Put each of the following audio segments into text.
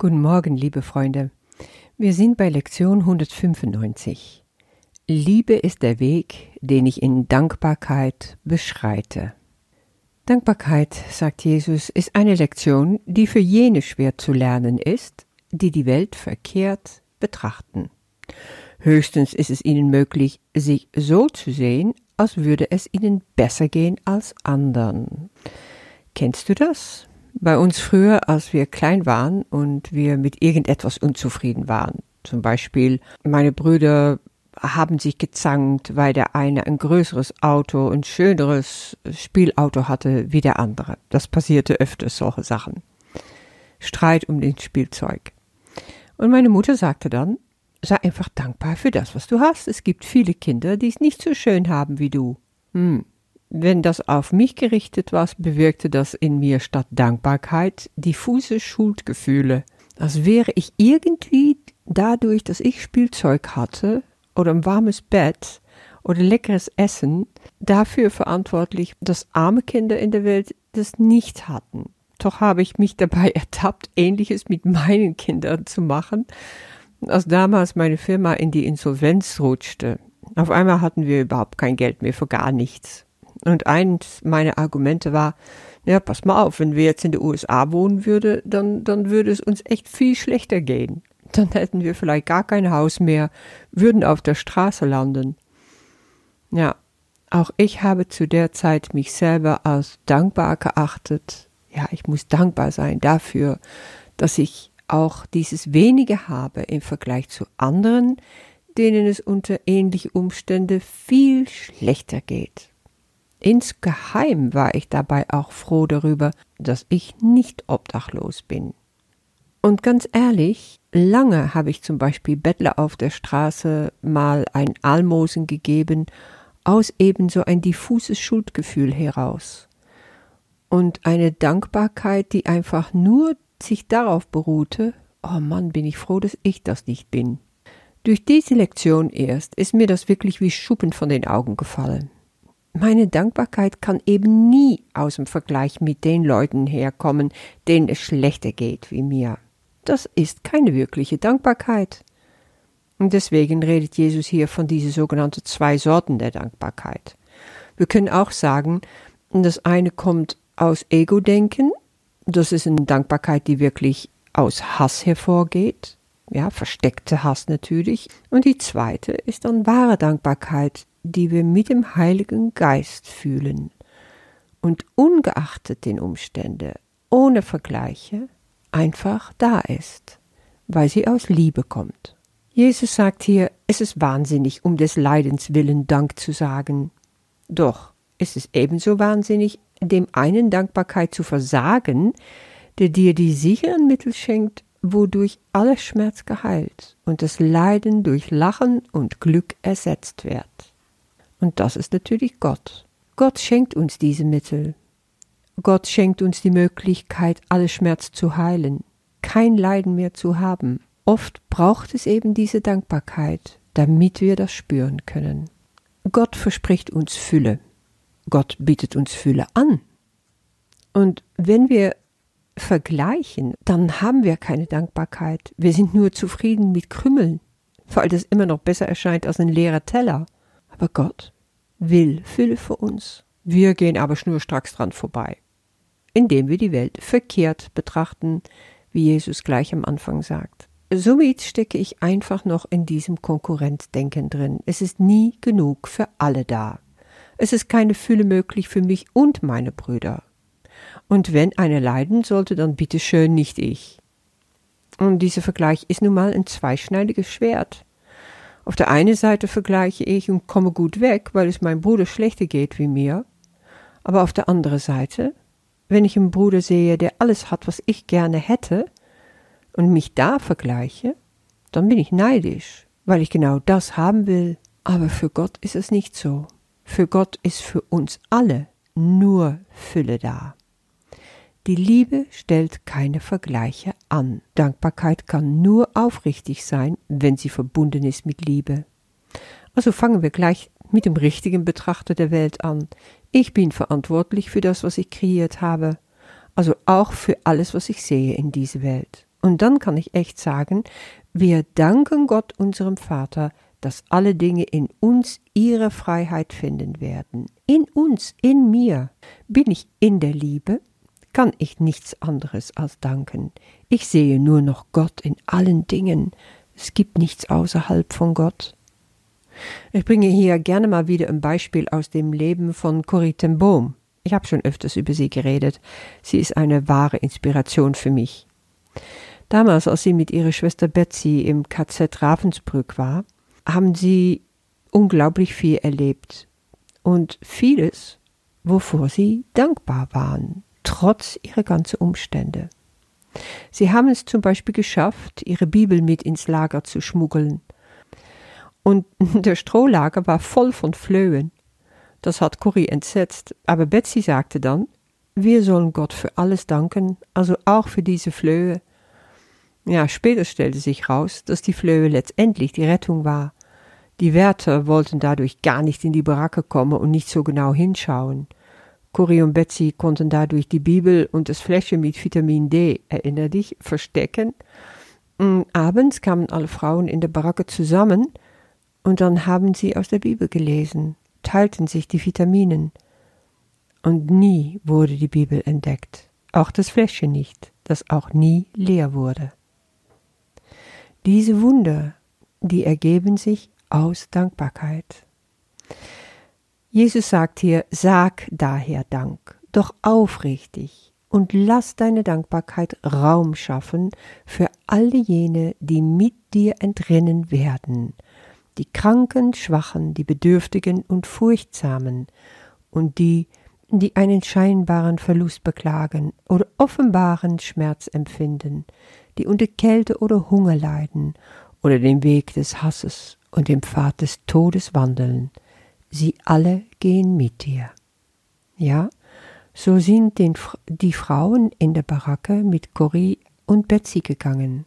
Guten Morgen, liebe Freunde. Wir sind bei Lektion 195. Liebe ist der Weg, den ich in Dankbarkeit beschreite. Dankbarkeit, sagt Jesus, ist eine Lektion, die für jene schwer zu lernen ist, die die Welt verkehrt betrachten. Höchstens ist es ihnen möglich, sich so zu sehen, als würde es ihnen besser gehen als anderen. Kennst du das? Bei uns früher, als wir klein waren und wir mit irgendetwas unzufrieden waren. Zum Beispiel, meine Brüder haben sich gezankt, weil der eine ein größeres Auto, ein schöneres Spielauto hatte wie der andere. Das passierte öfters, solche Sachen. Streit um den Spielzeug. Und meine Mutter sagte dann, sei einfach dankbar für das, was du hast. Es gibt viele Kinder, die es nicht so schön haben wie du. Hm, wenn das auf mich gerichtet war, bewirkte das in mir statt Dankbarkeit diffuse Schuldgefühle, als wäre ich irgendwie dadurch, dass ich Spielzeug hatte oder ein warmes Bett oder leckeres Essen, dafür verantwortlich, dass arme Kinder in der Welt das nicht hatten. Doch habe ich mich dabei ertappt, ähnliches mit meinen Kindern zu machen, als damals meine Firma in die Insolvenz rutschte. Auf einmal hatten wir überhaupt kein Geld mehr für gar nichts. Und eins meiner Argumente war, ja, pass mal auf, wenn wir jetzt in den USA wohnen würden, dann, dann würde es uns echt viel schlechter gehen. Dann hätten wir vielleicht gar kein Haus mehr, würden auf der Straße landen. Ja, auch ich habe zu der Zeit mich selber als dankbar geachtet. Ja, ich muss dankbar sein dafür, dass ich auch dieses wenige habe im Vergleich zu anderen, denen es unter ähnliche Umstände viel schlechter geht. Insgeheim war ich dabei auch froh darüber, dass ich nicht obdachlos bin. Und ganz ehrlich, lange habe ich zum Beispiel Bettler auf der Straße mal ein Almosen gegeben, aus ebenso ein diffuses Schuldgefühl heraus. Und eine Dankbarkeit, die einfach nur sich darauf beruhte, oh Mann, bin ich froh, dass ich das nicht bin. Durch diese Lektion erst ist mir das wirklich wie Schuppen von den Augen gefallen. Meine Dankbarkeit kann eben nie aus dem Vergleich mit den Leuten herkommen, denen es schlechter geht wie mir. Das ist keine wirkliche Dankbarkeit. Und deswegen redet Jesus hier von diesen sogenannten zwei Sorten der Dankbarkeit. Wir können auch sagen, das eine kommt aus Ego-Denken, das ist eine Dankbarkeit, die wirklich aus Hass hervorgeht, ja, versteckte Hass natürlich. Und die zweite ist dann wahre Dankbarkeit, die wir mit dem Heiligen Geist fühlen und ungeachtet den Umständen, ohne Vergleiche, einfach da ist, weil sie aus Liebe kommt. Jesus sagt hier, es ist wahnsinnig, um des Leidens willen Dank zu sagen. Doch es ist ebenso wahnsinnig, dem einen Dankbarkeit zu versagen, der dir die sicheren Mittel schenkt, wodurch aller Schmerz geheilt und das Leiden durch Lachen und Glück ersetzt wird. Und das ist natürlich Gott. Gott schenkt uns diese Mittel. Gott schenkt uns die Möglichkeit, alle Schmerz zu heilen, kein Leiden mehr zu haben. Oft braucht es eben diese Dankbarkeit, damit wir das spüren können. Gott verspricht uns Fülle. Gott bietet uns Fülle an. Und wenn wir vergleichen, dann haben wir keine Dankbarkeit. Wir sind nur zufrieden mit Krümmeln, weil das immer noch besser erscheint als ein leerer Teller. Aber Gott will Fülle für uns. Wir gehen aber schnurstracks dran vorbei, indem wir die Welt verkehrt betrachten, wie Jesus gleich am Anfang sagt. Somit stecke ich einfach noch in diesem Konkurrenzdenken drin. Es ist nie genug für alle da. Es ist keine Fülle möglich für mich und meine Brüder. Und wenn einer leiden sollte, dann bitte schön nicht ich. Und dieser Vergleich ist nun mal ein zweischneidiges Schwert. Auf der einen Seite vergleiche ich und komme gut weg, weil es meinem Bruder schlechter geht wie mir. Aber auf der anderen Seite, wenn ich einen Bruder sehe, der alles hat, was ich gerne hätte, und mich da vergleiche, dann bin ich neidisch, weil ich genau das haben will. Aber für Gott ist es nicht so. Für Gott ist für uns alle nur Fülle da. Die Liebe stellt keine Vergleiche an. Dankbarkeit kann nur aufrichtig sein, wenn sie verbunden ist mit Liebe. Also fangen wir gleich mit dem richtigen Betrachter der Welt an. Ich bin verantwortlich für das, was ich kreiert habe, also auch für alles, was ich sehe in dieser Welt. Und dann kann ich echt sagen, wir danken Gott, unserem Vater, dass alle Dinge in uns ihre Freiheit finden werden. In uns, in mir. Bin ich in der Liebe, kann ich nichts anderes als danken. Ich sehe nur noch Gott in allen Dingen. Es gibt nichts außerhalb von Gott. Ich bringe hier gerne mal wieder ein Beispiel aus dem Leben von Corrie ten Boom. Ich habe schon öfters über sie geredet. Sie ist eine wahre Inspiration für mich. Damals, als sie mit ihrer Schwester Betsy im KZ Ravensbrück war, haben sie unglaublich viel erlebt und vieles, wovor sie dankbar waren, trotz ihrer ganzen Umstände. Sie haben es zum Beispiel geschafft, ihre Bibel mit ins Lager zu schmuggeln. Und der Strohlager war voll von Flöhen. Das hat Corrie entsetzt, aber Betsy sagte dann, wir sollen Gott für alles danken, also auch für diese Flöhe. Ja, später stellte sich raus, dass die Flöhe letztendlich die Rettung war. Die Wärter wollten dadurch gar nicht in die Baracke kommen und nicht so genau hinschauen. Corrie und Betsy konnten dadurch die Bibel und das Fläschchen mit Vitamin D, erinner dich, verstecken. Und abends kamen alle Frauen in der Baracke zusammen und dann haben sie aus der Bibel gelesen teilten sich die Vitaminen. Und nie wurde die Bibel entdeckt, auch das Fläschchen nicht, das auch nie leer wurde. Diese Wunder, die ergeben sich aus Dankbarkeit. Jesus sagt hier, sag daher Dank, doch aufrichtig, und lass deine Dankbarkeit Raum schaffen für alle jene, die mit dir entrinnen werden, die Kranken, Schwachen, die Bedürftigen und Furchtsamen und die, die einen scheinbaren Verlust beklagen oder offenbaren Schmerz empfinden, die unter Kälte oder Hunger leiden oder den Weg des Hasses und dem Pfad des Todes wandeln, sie alle gehen mit dir. Ja, so sind den, die Frauen in der Baracke mit Corrie und Betsy gegangen.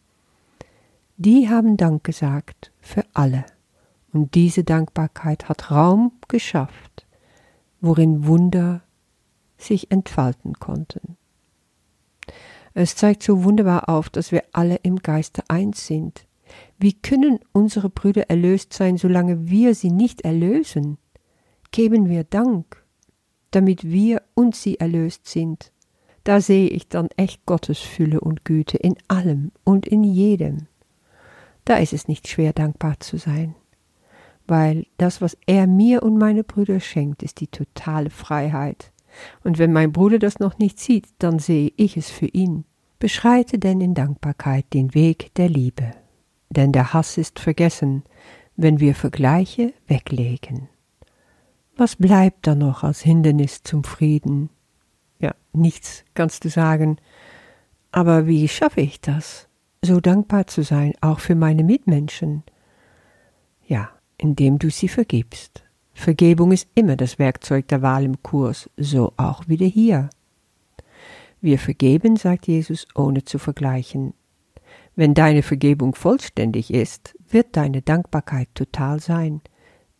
Die haben Dank gesagt für alle. Und diese Dankbarkeit hat Raum geschafft, worin Wunder sich entfalten konnten. Es zeigt so wunderbar auf, dass wir alle im Geiste eins sind. Wie können unsere Brüder erlöst sein, solange wir sie nicht erlösen? Geben wir Dank, damit wir und sie erlöst sind. Da sehe ich dann echt Gottes Fülle und Güte in allem und in jedem. Da ist es nicht schwer, dankbar zu sein weil das, was er mir und meine Brüder schenkt, ist die totale Freiheit. Und wenn mein Bruder das noch nicht sieht, dann sehe ich es für ihn. Beschreite denn in Dankbarkeit den Weg der Liebe, denn der Hass ist vergessen, wenn wir Vergleiche weglegen. Was bleibt da noch als Hindernis zum Frieden? Ja, nichts, kannst du sagen. Aber wie schaffe ich das? So dankbar zu sein, auch für meine Mitmenschen. Ja, indem du sie vergibst. Vergebung ist immer das Werkzeug der Wahl im Kurs, so auch wieder hier. Wir vergeben, sagt Jesus, ohne zu vergleichen. Wenn deine Vergebung vollständig ist, wird deine Dankbarkeit total sein,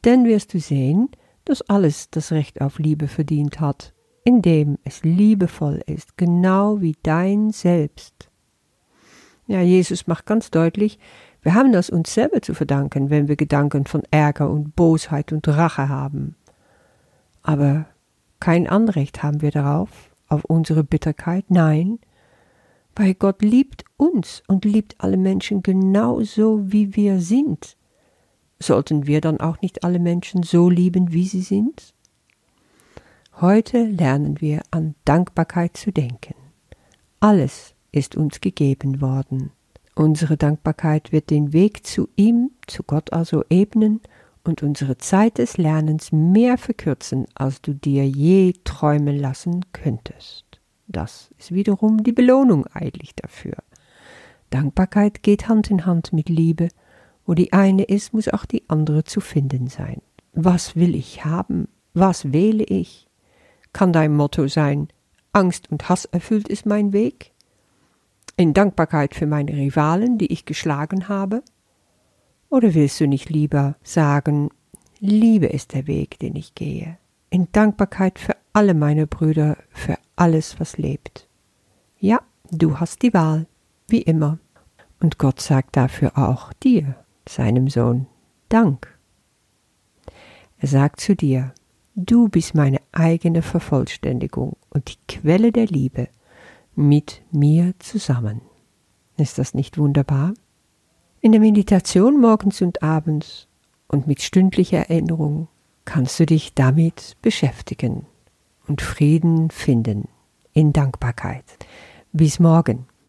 denn wirst du sehen, dass alles das Recht auf Liebe verdient hat, indem es liebevoll ist, genau wie dein Selbst. Ja, Jesus macht ganz deutlich, wir haben das uns selber zu verdanken, wenn wir Gedanken von Ärger und Bosheit und Rache haben. Aber kein Anrecht haben wir darauf, auf unsere Bitterkeit, nein, weil Gott liebt uns und liebt alle Menschen genauso, wie wir sind. Sollten wir dann auch nicht alle Menschen so lieben, wie sie sind? Heute lernen wir an Dankbarkeit zu denken. Alles ist uns gegeben worden. Unsere Dankbarkeit wird den Weg zu ihm, zu Gott also ebnen und unsere Zeit des Lernens mehr verkürzen, als du dir je träumen lassen könntest. Das ist wiederum die Belohnung eigentlich dafür. Dankbarkeit geht Hand in Hand mit Liebe. Wo die eine ist, muss auch die andere zu finden sein. Was will ich haben? Was wähle ich? Kann dein Motto sein, Angst und Hass erfüllt ist mein Weg? in Dankbarkeit für meine Rivalen, die ich geschlagen habe? Oder willst du nicht lieber sagen, Liebe ist der Weg, den ich gehe, in Dankbarkeit für alle meine Brüder, für alles, was lebt? Ja, du hast die Wahl, wie immer. Und Gott sagt dafür auch dir, seinem Sohn, Dank. Er sagt zu dir, du bist meine eigene Vervollständigung und die Quelle der Liebe mit mir zusammen. Ist das nicht wunderbar? In der Meditation morgens und abends und mit stündlicher Erinnerung kannst du dich damit beschäftigen und Frieden finden in Dankbarkeit. Bis morgen.